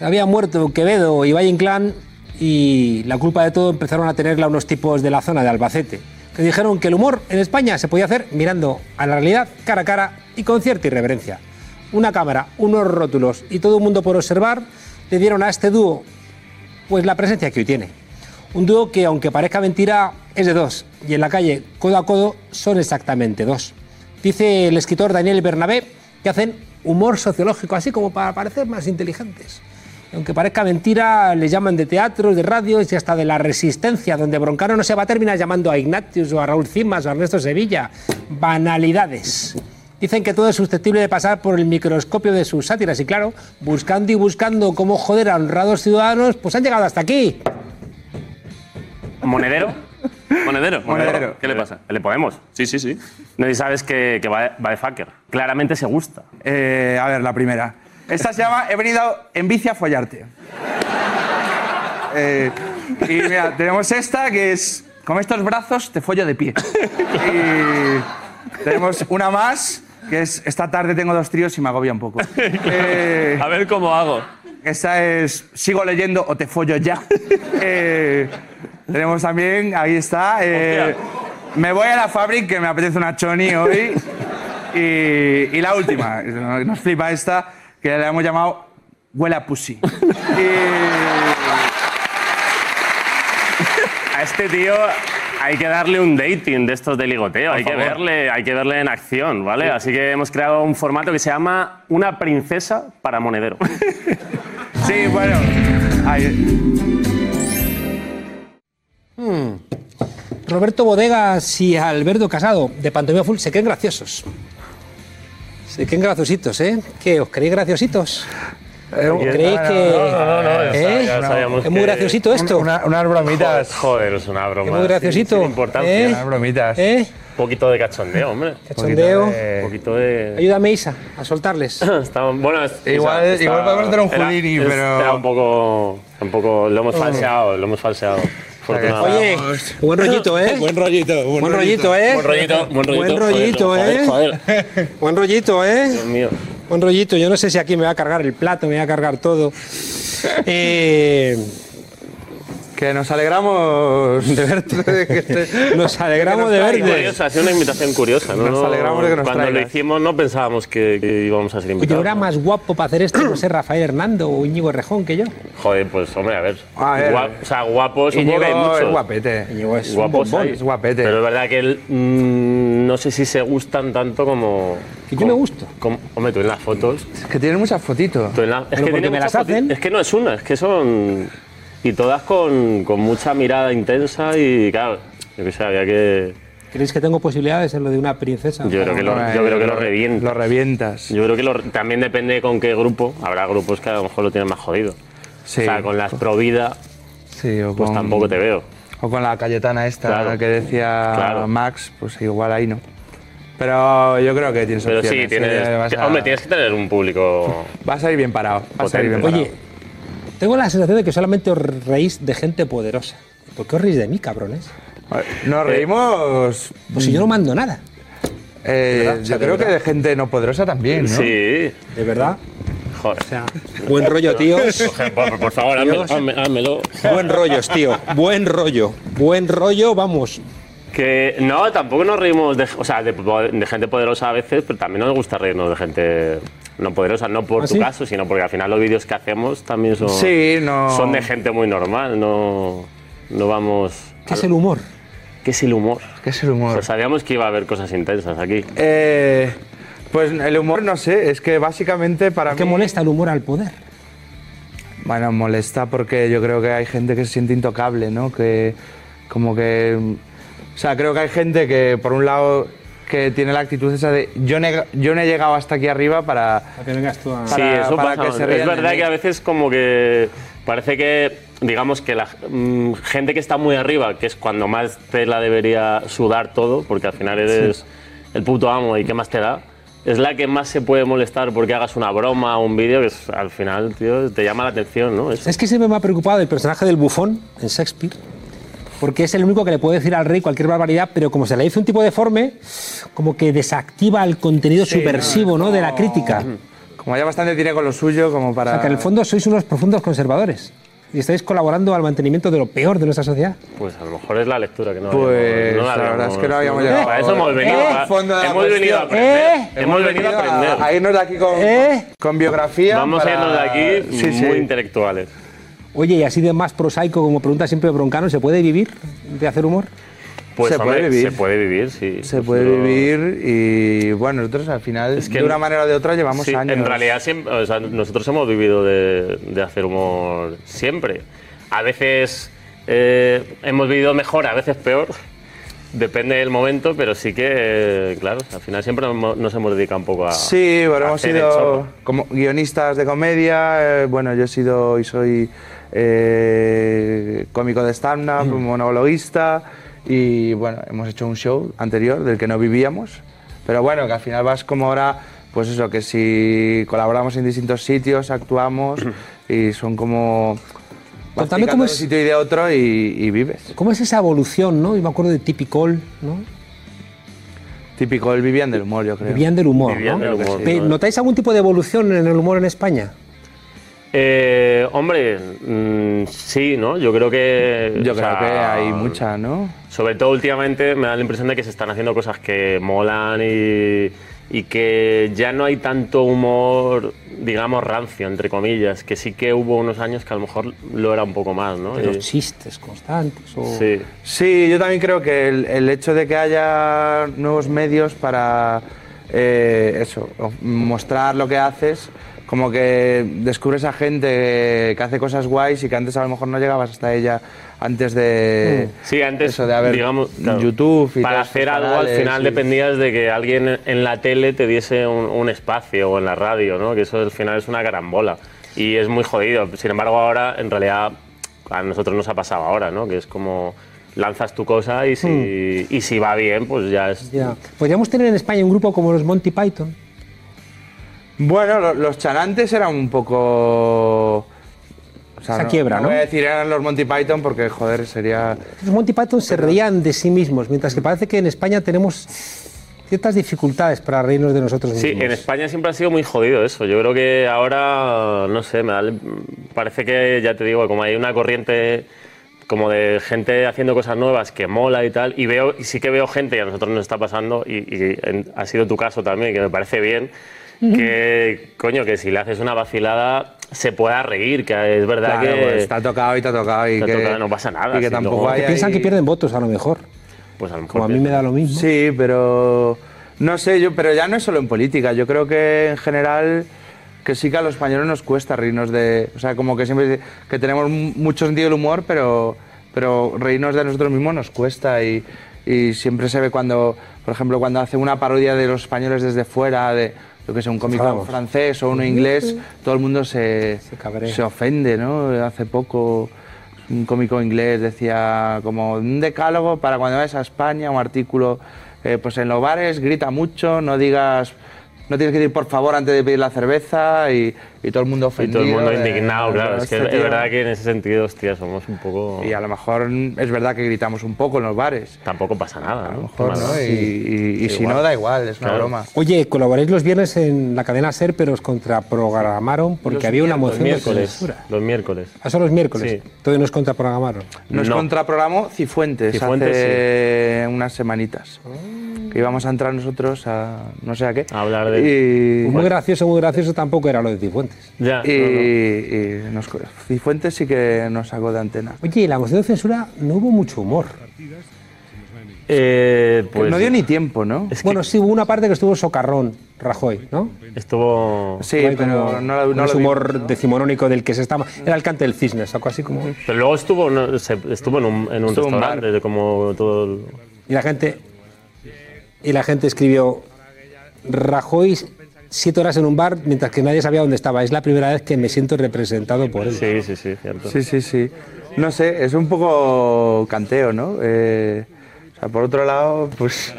Había muerto Quevedo y Valle Inclán y la culpa de todo empezaron a tenerla unos tipos de la zona de Albacete, que dijeron que el humor en España se podía hacer mirando a la realidad cara a cara y con cierta irreverencia. Una cámara, unos rótulos y todo el mundo por observar le dieron a este dúo pues la presencia que hoy tiene. Un dúo que, aunque parezca mentira, es de dos, y en la calle, codo a codo, son exactamente dos. Dice el escritor Daniel Bernabé que hacen humor sociológico, así como para parecer más inteligentes. Aunque parezca mentira, les llaman de teatros, de radios y hasta de la resistencia, donde Broncano no se va a terminar llamando a Ignatius o a Raúl Cimas o a Ernesto Sevilla. Banalidades. Dicen que todo es susceptible de pasar por el microscopio de sus sátiras y claro, buscando y buscando cómo joder a honrados ciudadanos, pues han llegado hasta aquí. ¿Monedero? ¿Monedero? Monedero. ¿Qué le pasa? ¿Le podemos? Sí, sí, sí. No, y sabes que, que va, de, va de fucker. Claramente se gusta. Eh, a ver, la primera. Esta se llama He venido en bici a follarte. Eh, y mira, tenemos esta que es Con estos brazos te follo de pie. Y tenemos una más que es Esta tarde tengo dos tríos y me agobia un poco. Eh, A ver cómo hago. esta es Sigo leyendo o te follo ya. Eh, tenemos también, ahí está. eh, me voy a la fábrica que me apetece una choni hoy. Y, y la última, nos flipa esta, que le hemos llamado Huele a Pussy. A este tío hay que darle un dating de estos de ligoteo. Hay que, verle, hay que verle en acción, ¿vale? Así que hemos creado un formato que se llama Una princesa para monedero. Sí, bueno. ahí- Roberto Bodegas y Alberto Casado, de Pantomima Full, se creen graciosos. Se creen graciositos, ¿eh? ¿Qué? ¿Os creéis graciositos? ¿Creéis que.? No, no, no, ¿Eh? ya sabíamos ¿Es muy que- graciosito esto? Una- unas bromitas. Joder, es una broma. ¿Es muy graciosito? sin- sin importancia. ¿Eh? Unas bromitas. ¿Eh? Un poquito de cachondeo, hombre. Cachondeo. Un poquito de... Ayúdame, Isa, a soltarles. Está- bueno, es- Igual- está- igual podemos hacer un era- Houdini, es- pero- Era un poco, un poco... Lo hemos falseado, lo hemos falseado. Oye, buen rollito, ¿eh? Buen rollito, buen, Buen rollito, ¿eh? Buen rollito, buen rollito. Buen rollito, Joder, ¿eh? joder, Buen rollito, ¿eh? Dios mío. Buen rollito. Yo no sé si aquí me va a cargar el plato, me va a cargar todo. Eh, Que nos alegramos de verte. nos alegramos de verte. curiosa, ha sido una invitación curiosa. ¿no? Nos alegramos de que nos Cuando lo hicimos no pensábamos que, que íbamos a ser Oye, invitados. era más guapo para hacer esto, no sé, Rafael Hernando o Íñigo Rejón que yo. Joder, pues hombre, a ver. A ver. Guap- o sea, guapos supongo que hay Íñigo muchos. es guapete. Íñigo es Guapos. Es guapete. Pero es verdad que él mm, no sé si se gustan tanto como. Que yo como- me gusto. como- hombre, tú en las fotos. Es que tienes muchas fotitos. tú en la- es Pero que porque tiene me muchas las foti- hacen. Es que no es una, es que son. Y todas con, con mucha mirada intensa y claro, yo que sé, había que. ¿Creéis que tengo posibilidades en lo de una princesa? Yo creo que lo, yo creo que lo revienta. Lo revientas. Yo creo que lo- también depende con qué grupo. Habrá grupos que a lo mejor lo tienen más jodido. Sí. O sea, con las Provida, Sí, o pues con, tampoco te veo. O con la Cayetana esta Claro. que decía Claro. Max, pues igual ahí no. Pero yo creo que tienes Pero sí, tienes. eh, vas que- a- Hombre, tienes que tener un público. Vas a ir bien parado. Vas a ir bien parado. Oye, tengo la sensación de que solamente os reís de gente poderosa. ¿Por qué os reís de mí, cabrones? Nos reímos. Pues si yo no mando nada. eh, ¿Verdad? O sea, yo de creo que de gente no poderosa también, ¿no? Sí. ¿De verdad? Joder. O sea, buen rollo, tíos. Por, por favor, házmelo. házme- házmelo. Buen rollos, tío. Buen rollo. Buen rollo, vamos. Que no, tampoco nos reímos de, o sea, de, de gente poderosa a veces, pero también nos gusta reírnos de gente no poderosa, no por ¿Ah, tu sí? caso, sino porque al final los vídeos que hacemos también son, Sí, no. son de gente muy normal, no, no vamos... ¿Qué es el humor? ¿Qué es el humor? ¿Qué es el humor? Pues sabíamos que iba a haber cosas intensas aquí. Eh, pues el humor, no sé, es que básicamente para ¿Qué mí. molesta el humor al poder? Bueno, molesta porque yo creo que hay gente que se siente intocable, ¿no? Que como que... O sea, creo que hay gente que, por un lado, que tiene la actitud esa de yo, ne- yo no he llegado hasta aquí arriba para... Para que vengas tú a... Sí, para- eso para pasa. que se es verdad que a veces como que parece que, digamos que la mm, gente que está muy arriba, que es cuando más te la debería sudar todo, porque al final eres el puto amo y qué más te da, es la que más se puede molestar porque hagas una broma o un vídeo que es- al final, tío, te llama la atención, ¿no? Eso. Es que siempre me ha preocupado el personaje del bufón en Shakespeare, porque es el único que le puede decir al rey cualquier barbaridad, pero como se le hizo un tipo deforme, como que desactiva el contenido subversivo ¿no? de la crítica. como ya bastante tiene con lo suyo, como O para. sea, que en el fondo sois unos profundos conservadores y estáis colaborando al mantenimiento de lo peor de nuestra sociedad. Pues a lo mejor es la lectura que no Pues, habíamos- no la verdad es que no habíamos llegado Para eso hemos venido, Eh, a- fondo de la hemos venido a aprender. Eh, Hemos venido a aprender. a, irnos de aquí con, ¿Eh? con biografía. Vamos para- a irnos de aquí Sí, sí. muy intelectuales. Oye, y así de más prosaico, como pregunta siempre Broncano, ¿se puede vivir de hacer humor? Pues Se hombre, puede vivir. Se puede vivir, sí. Se puede vivir y bueno, nosotros al final, Es que de una manera o de otra, llevamos Sí, años. En realidad, siempre, o sea, nosotros hemos vivido de, de hacer humor siempre. A veces eh, hemos vivido mejor, a veces peor. Depende del momento, pero sí que, eh, claro, al final siempre nos, hemos- dedicado un poco a. Sí, a hemos sido como guionistas de comedia. eh, bueno, yo he sido y soy eh, cómico de stand-up, monologuista. Y bueno, hemos hecho un show anterior del que no vivíamos. Pero bueno, que al final vas como ahora, pues eso, que si colaboramos en distintos sitios, actuamos y son como. Contame cómo de un es- sitio y de otro y, y vives. ¿Cómo es esa evolución, no? Yo me acuerdo de Tipicol, ¿no? Típico el Vivian del humor, yo creo. Vivían del humor, Vivían ¿no? del humor, ¿no? ¿Notáis algún tipo de evolución en el humor en España? Eh, hombre, mm, sí, ¿no? Yo creo que. Yo creo sea, que hay mucha, ¿no? Sobre todo últimamente me da la impresión de que se están haciendo cosas que molan y, y que ya no hay tanto humor, digamos, rancio, entre comillas, que sí que hubo unos años que a lo mejor lo era un poco más, ¿no? Y- los chistes constantes. O... sí. Sí, yo también creo que el, el hecho de que haya nuevos medios para eh, eso, mostrar lo que haces, como que descubres a gente que hace cosas guays y que antes a lo mejor no llegabas hasta ella antes de Sí, antes, eso de haber digamos, claro, YouTube y para hacer algo al final y- dependías de que alguien en la tele te diese un, un espacio o en la radio, ¿no? Que eso al final es una carambola y es muy jodido. Sin embargo, ahora en realidad a nosotros nos ha pasado ahora, ¿no? Que es como lanzas tu cosa y si, y si va bien, pues ya es... Ya. Podríamos tener en España un grupo como los Monty Python. Bueno, lo- los chanantes eran un poco... o sea, Esa quiebra, ¿no? voy a decir eran los Monty Python porque, joder, sería... Los Monty Python se reían de sí mismos, mientras que parece que en España tenemos ciertas dificultades para reírnos de nosotros Sí, mismos. en España siempre ha sido muy jodido eso. Yo creo que ahora, no sé, me da el- parece que, ya te digo, como hay una corriente como de gente haciendo cosas nuevas que mola y tal, y veo y sí que veo gente, y a nosotros nos está pasando, y, y en- ha sido tu caso también, que me parece bien, que, coño, que si le haces una vacilada se pueda reír, que es verdad Claro, que... pues, te ha tocado y te ha tocado y que... tocado, no pasa nada, Y que tampoco luego- hay Que piensan que pierden votos a lo mejor. Pues a lo mejor Como a mí me da lo mismo. Sí, pero no sé, yo, pero ya no es solo en política. Yo creo que en general que sí que a los españoles nos cuesta reírnos de, o sea, como que siempre que tenemos mu- mucho sentido del humor, pero pero reírnos de nosotros mismos nos cuesta y, y siempre se ve cuando, por ejemplo, cuando hace una parodia de los españoles desde fuera, de lo que sea un cómico francés o uno inglés, todo el mundo se, se ofende, ¿no? Hace poco un cómico inglés decía como un decálogo para cuando vayas a España, un artículo, eh, pues en los bares grita mucho, no digas, no tienes que decir por favor antes de pedir la cerveza y, y todo el mundo Y ofendido. todo el mundo de- indignado, claro. de Es que este es verdad que en ese sentido, hostia, somos un poco... Y a lo mejor es verdad que gritamos un poco en los bares. Tampoco pasa nada, A lo mejor, ¿no? Y, y- y si igual. no, da igual, es una Claro. broma. Oye, colaboráis los viernes en la cadena SER, pero os contraprogramaron porque Los había una Los moción de miércoles. censura. Los miércoles. Ah, son los miércoles. Sí. Todavía nos contraprogramaron. Nos No. contraprogramó Cifuentes, Cifuentes, hace unas semanitas. Que íbamos a entrar nosotros a no sé a qué. A hablar de- Y, Pues muy gracioso, muy gracioso tampoco era lo de Cifuentes. Ya. y- no, no. y nos, Cifuentes sí que nos sacó de antena. Oye, y la moción de censura no hubo mucho humor. Eh, pues no dio ni tiempo, ¿no? Es que Bueno, sí hubo una parte que estuvo socarrón, Rajoy, ¿no? estuvo. Sí, pero como no, vi. humor decimonónico del que se estaba. Era el cante del cisne, sacó así como. Pero luego estuvo, no, se- estuvo en un, en un Estuvo un restaurante, de como todo. el- Y la gente. Y la gente escribió. Rajoy siete horas en un bar mientras que nadie sabía dónde estaba. Es la primera vez que me siento representado por él. Sí, sí, sí, cierto. Sí, sí, sí. No sé, es un poco canteo, ¿no? Eh, o sea, por otro lado, pues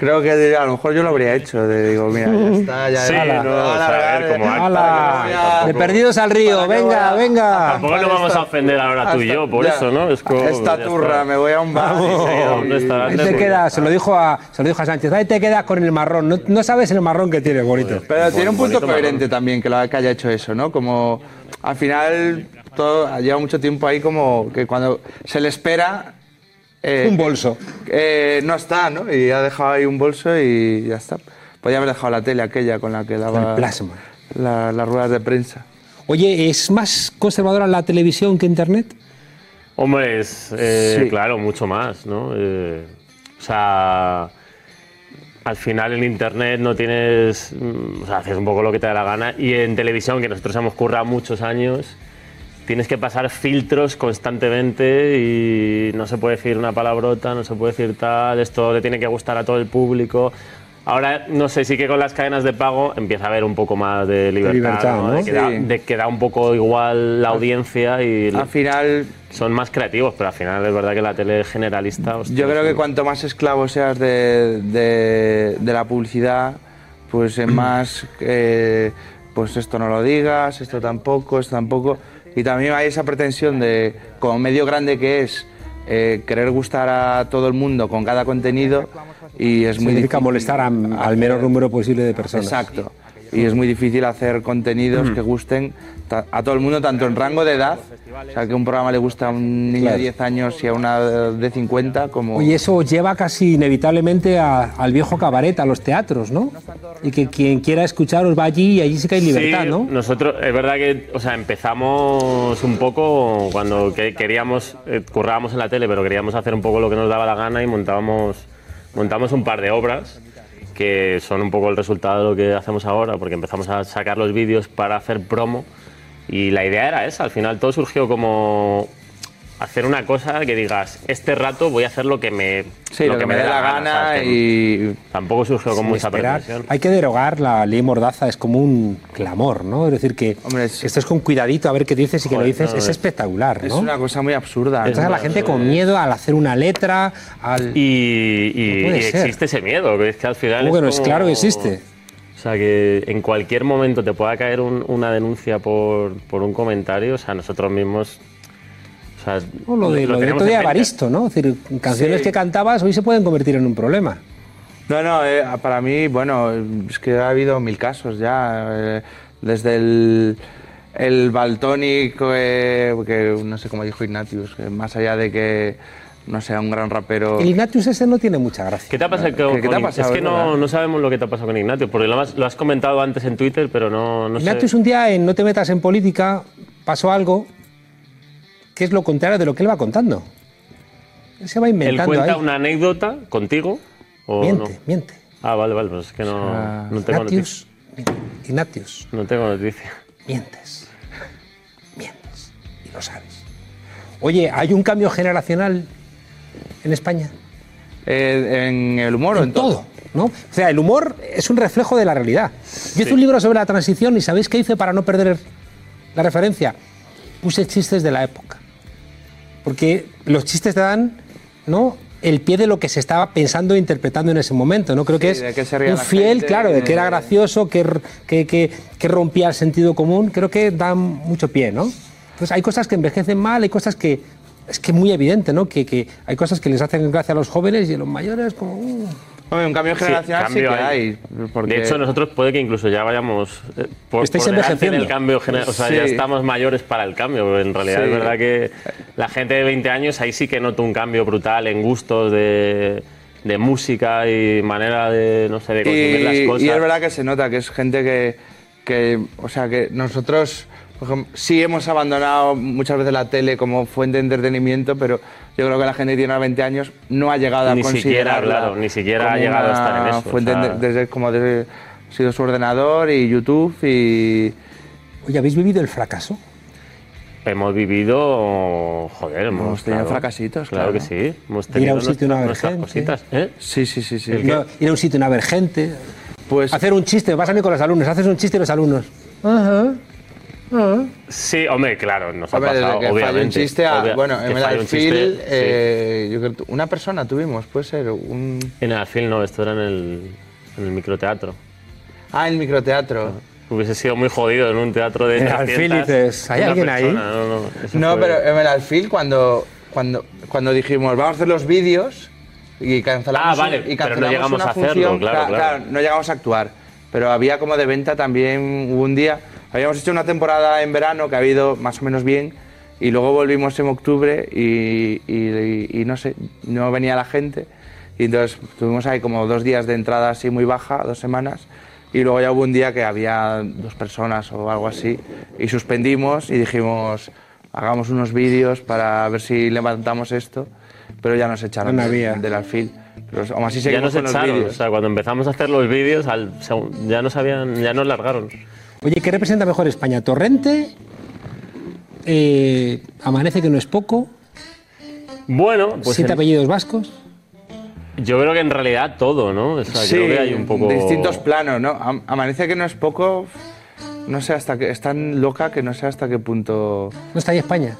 Creo que a lo mejor yo lo habría hecho. De, digo, mira, ya está, ya Sí, ala, no, ala, o sea, a ver, ala, como acta, ¡Hala! ya- De perdidos al río, venga, venga. Tampoco nos vamos a ofender ahora tú y yo por Ya. eso, ¿no? Es como, Esta ya turra, me voy a un bar. ¿Dónde está? Ahí te quedas, se lo dijo a, se lo dijo a Sánchez, ahí te quedas con el marrón. No, no sabes el marrón que tiene, bonito. Pero tiene un punto coherente también que, lo, que haya hecho eso, ¿no? Como al final todo lleva mucho tiempo ahí como que cuando se le espera eh, Un bolso. eh, no está, ¿no? Y ha dejado ahí un bolso y ya está. Podía haber dejado la tele aquella con la que daba el plasma. la- las ruedas de prensa. Oye, ¿es más conservadora la televisión que Internet? Hombre, es, eh, Sí. claro, mucho más, ¿no? Eh, o sea, al final en internet no tienes, mm, o sea, haces un poco lo que te da la gana y en televisión, que nosotros hemos currado muchos años, tienes que pasar filtros constantemente y no se puede decir una palabrota, no se puede decir tal, esto le tiene que gustar a todo el público. Ahora, no sé, sí que con las cadenas de pago empieza a haber un poco más de libertad, libertad, ¿no? ¿no? De, que da, Sí. de que da un poco igual la audiencia y Al final, son más creativos, pero al final es verdad que la tele generalista. hostia, yo creo que cuanto más esclavo seas de, de- de la publicidad, pues más, eh, pues esto no lo digas, esto tampoco, esto tampoco. Y también hay esa pretensión de, como medio grande que es, eh, querer gustar a todo el mundo con cada contenido y es muy Significa difícil molestar a- al menor número posible de personas. Exacto. Y es muy difícil hacer contenidos que gusten a todo el mundo, tanto en rango de edad, o sea, que un programa le gusta a un niño Claro. de 10 años y a una de 50, como... Oye, eso lleva casi inevitablemente a- al viejo cabaret, a los teatros, ¿no? Y que quien quiera escucharos va allí y allí sí que hay libertad, Sí, ¿no? Nosotros, es verdad que, o sea, empezamos un poco cuando que- queríamos, eh, currábamos en la tele, pero queríamos hacer un poco lo que nos daba la gana y montábamos, montamos un par de obras que son un poco el resultado de lo que hacemos ahora, porque empezamos a sacar los vídeos para hacer promo y la idea era esa, al final todo surgió como hacer una cosa que digas, este rato voy a hacer lo que me, sí, lo, que, me dé la gana y... Tampoco surgió con mucha esperar. pretensión. Hay que derogar la ley Mordaza, es como un clamor, ¿no? Es decir, que Hombre, es- esto es con cuidadito a ver qué dices y que lo dices, no, es es- espectacular, Es ¿no? una cosa muy absurda. Estás a la ¿no? gente con miedo al hacer una letra, al... Y, No existe ese miedo, que es que al final. ¿Cómo que no? es Es claro que existe. O sea, que en cualquier momento te pueda caer un- una denuncia por, por un comentario, o sea, nosotros mismos. O sea, O lo de lo, otro día en mente. Evaristo, ¿no? Es decir, canciones Sí. que cantabas hoy se pueden convertir en un problema. No, no, eh, para mí, bueno, es que ha habido mil casos ya. eh, desde el, el Baltonic, eh, que no sé cómo dijo Ignatius, que más allá de que no sea un gran rapero. El Ignatius ese no tiene mucha gracia. ¿Qué te ha pasado con, ¿Qué- qué te ha pasado, Es que no, no sabemos lo que te ha pasado con Ignacio, porque lo has, lo has comentado antes en Twitter, pero no, no Ignatius sé. un día en No te metas en política pasó algo que es lo contrario de lo que él va contando. Él se va Él inventando cuenta ahí. una anécdota contigo. ¿o Miente, no? miente. Ah, vale, vale, pues es que no, sea, no tengo noticia. Ignatius, Ignatius, No tengo noticia. mientes. Mientes. Y lo sabes. Oye, ¿hay un cambio generacional en España? Eh, ¿En el humor o en, en todo. ¿no? O sea, el humor es un reflejo de la realidad. Yo hice un libro sobre la transición y ¿sabéis qué hice para no perder la referencia? Puse chistes de la época. Porque los chistes te dan ¿no? el pie de lo que se estaba pensando e interpretando en ese momento. ¿no? Creo que Sí, es que un fiel, gente, claro, de que era de- gracioso, que, que, que- rompía el sentido común. Creo que da mucho pie, ¿no? Entonces hay cosas que envejecen mal, hay cosas que... Es que es muy evidente, ¿no? Que, que hay cosas que les hacen gracia a los jóvenes y a los mayores como... uh, Hombre, un cambio generacional sí, cambio que hay. porque- De hecho, nosotros puede que incluso ya vayamos eh, por, Estáis por envejeciendo. del cambio genera- O sea, ya estamos mayores para el cambio. En realidad Sí. es verdad que la gente de 20 años ahí sí que noto un cambio brutal en gustos de, de música y manera de, no sé, de consumir las cosas. y es verdad que se nota que es gente que, que, o sea, que nosotros sí hemos abandonado muchas veces la tele como fuente de entretenimiento, pero yo creo que la gente que tiene 20 años no ha llegado a Ni siquiera, claro, ni siquiera ha llegado a estar en eso, o Fuente sea- de- desde como desde, ha sido su ordenador y YouTube y Oye, ¿habéis vivido el fracaso? Hemos vivido, joder, hemos, Hemos tenido claro, fracasitos, Claro, claro. que sí. Hemos Ir a tenido un sitio, una cositas. ¿eh? sí, sí, sí, sí. Ir a- ir a un sitio, una ver gente, Pues hacer un chiste, me pasa a mí con los alumnos, haces un chiste y los alumnos. Ajá, Sí, hombre, claro, nos ha Hombre, desde pasado, que falló un obviamente. chiste a- Obvia- bueno, en el alfil, sí. eh, una persona tuvimos, puede ser un... En el alfil no, esto era en el, en el microteatro. Ah, el microteatro. Hubiese sido muy jodido en un teatro de En el 300, alfil dices, ¿hay alguien ahí? persona, No, no, No, fue- pero en el alfil cuando, cuando, cuando dijimos vamos a hacer los vídeos y cancelamos, Ah, vale, y pero no cancelamos llegamos una a hacerlo, función, claro, cla- claro. no llegamos a actuar, pero había como de venta también hubo un día, habíamos hecho una temporada en verano que ha habido más o menos bien y luego volvimos en octubre y, y- y- y no sé, no venía la gente y entonces tuvimos ahí como dos días de entrada así muy baja, dos semanas y luego ya hubo un día que había dos personas o algo así y suspendimos y dijimos hagamos unos vídeos para ver si levantamos esto, pero ya nos echaron No del- había. del alfil. Pero aún así Ya seguimos nos con los echaron, o vídeos. sea, cuando empezamos a hacer los vídeos, al ya nos habían, ya nos largaron. Oye, ¿qué representa mejor España? ¿Torrente? Eh, ¿Amanece que no es poco? Bueno, pues ¿Siete en- apellidos vascos? yo creo que en realidad todo, ¿no? O sea, Sí, creo que hay un poco... distintos planos, ¿no? Am- Amanece que no es poco, no sé hasta qué, es tan loca que no sé hasta qué punto... ¿No está ahí España?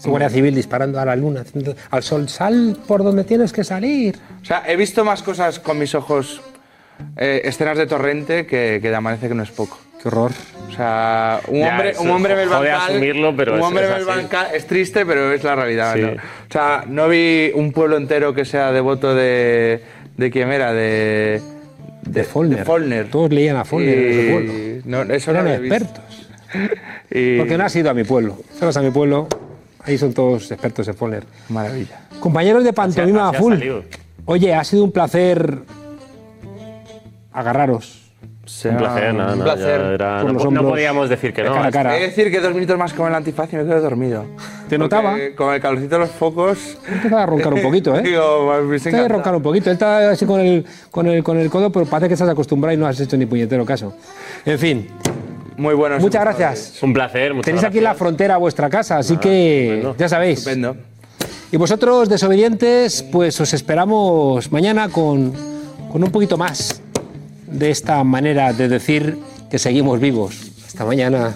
Su Guardia Civil disparando a la luna, al sol. Sal por donde tienes que salir. O sea, he visto más cosas con mis ojos, eh, escenas de torrente, que, que de Amanece que no es poco. Qué horror. O sea, un Ya, hombre, un hombre en el jode bancal. asumirlo, pero un es- hombre es en el así. bancal es triste, pero es la realidad. Sí. ¿no? O sea, no vi un pueblo entero que sea devoto de. ¿De quién era? De. De Follner. de Follner. Todos leían a Follner en ese Y- pueblo. No, eso no Eran visto. expertos. Y- Porque no has ido a mi pueblo. Fueras a mi pueblo, ahí son todos expertos en Follner. Maravilla. Compañeros de pantomima así ha a full. salido. Oye, ha sido un placer agarraros. Un placer, nada, un nada, placer. era- no, no podíamos decir que de no. cara a cara. He de decir que dos minutos más con el antifaz y me quedo dormido. Te notaba. Porque Con el calorcito de los focos. Empezaba a roncar un poquito, ¿eh? Digo, me a encantado. roncar un poquito. Él está así con el, con, el, con el codo, pero parece que estás acostumbrado y no has hecho ni puñetero caso. En fin, Muy bueno. muchas gracias. Un placer, muchas Tenéis aquí la frontera vuestra casa, así que bueno. ya sabéis. Estupendo. Y vosotros, desobedientes, pues os esperamos mañana con, con un poquito más de esta manera de decir que seguimos vivos. Hasta mañana.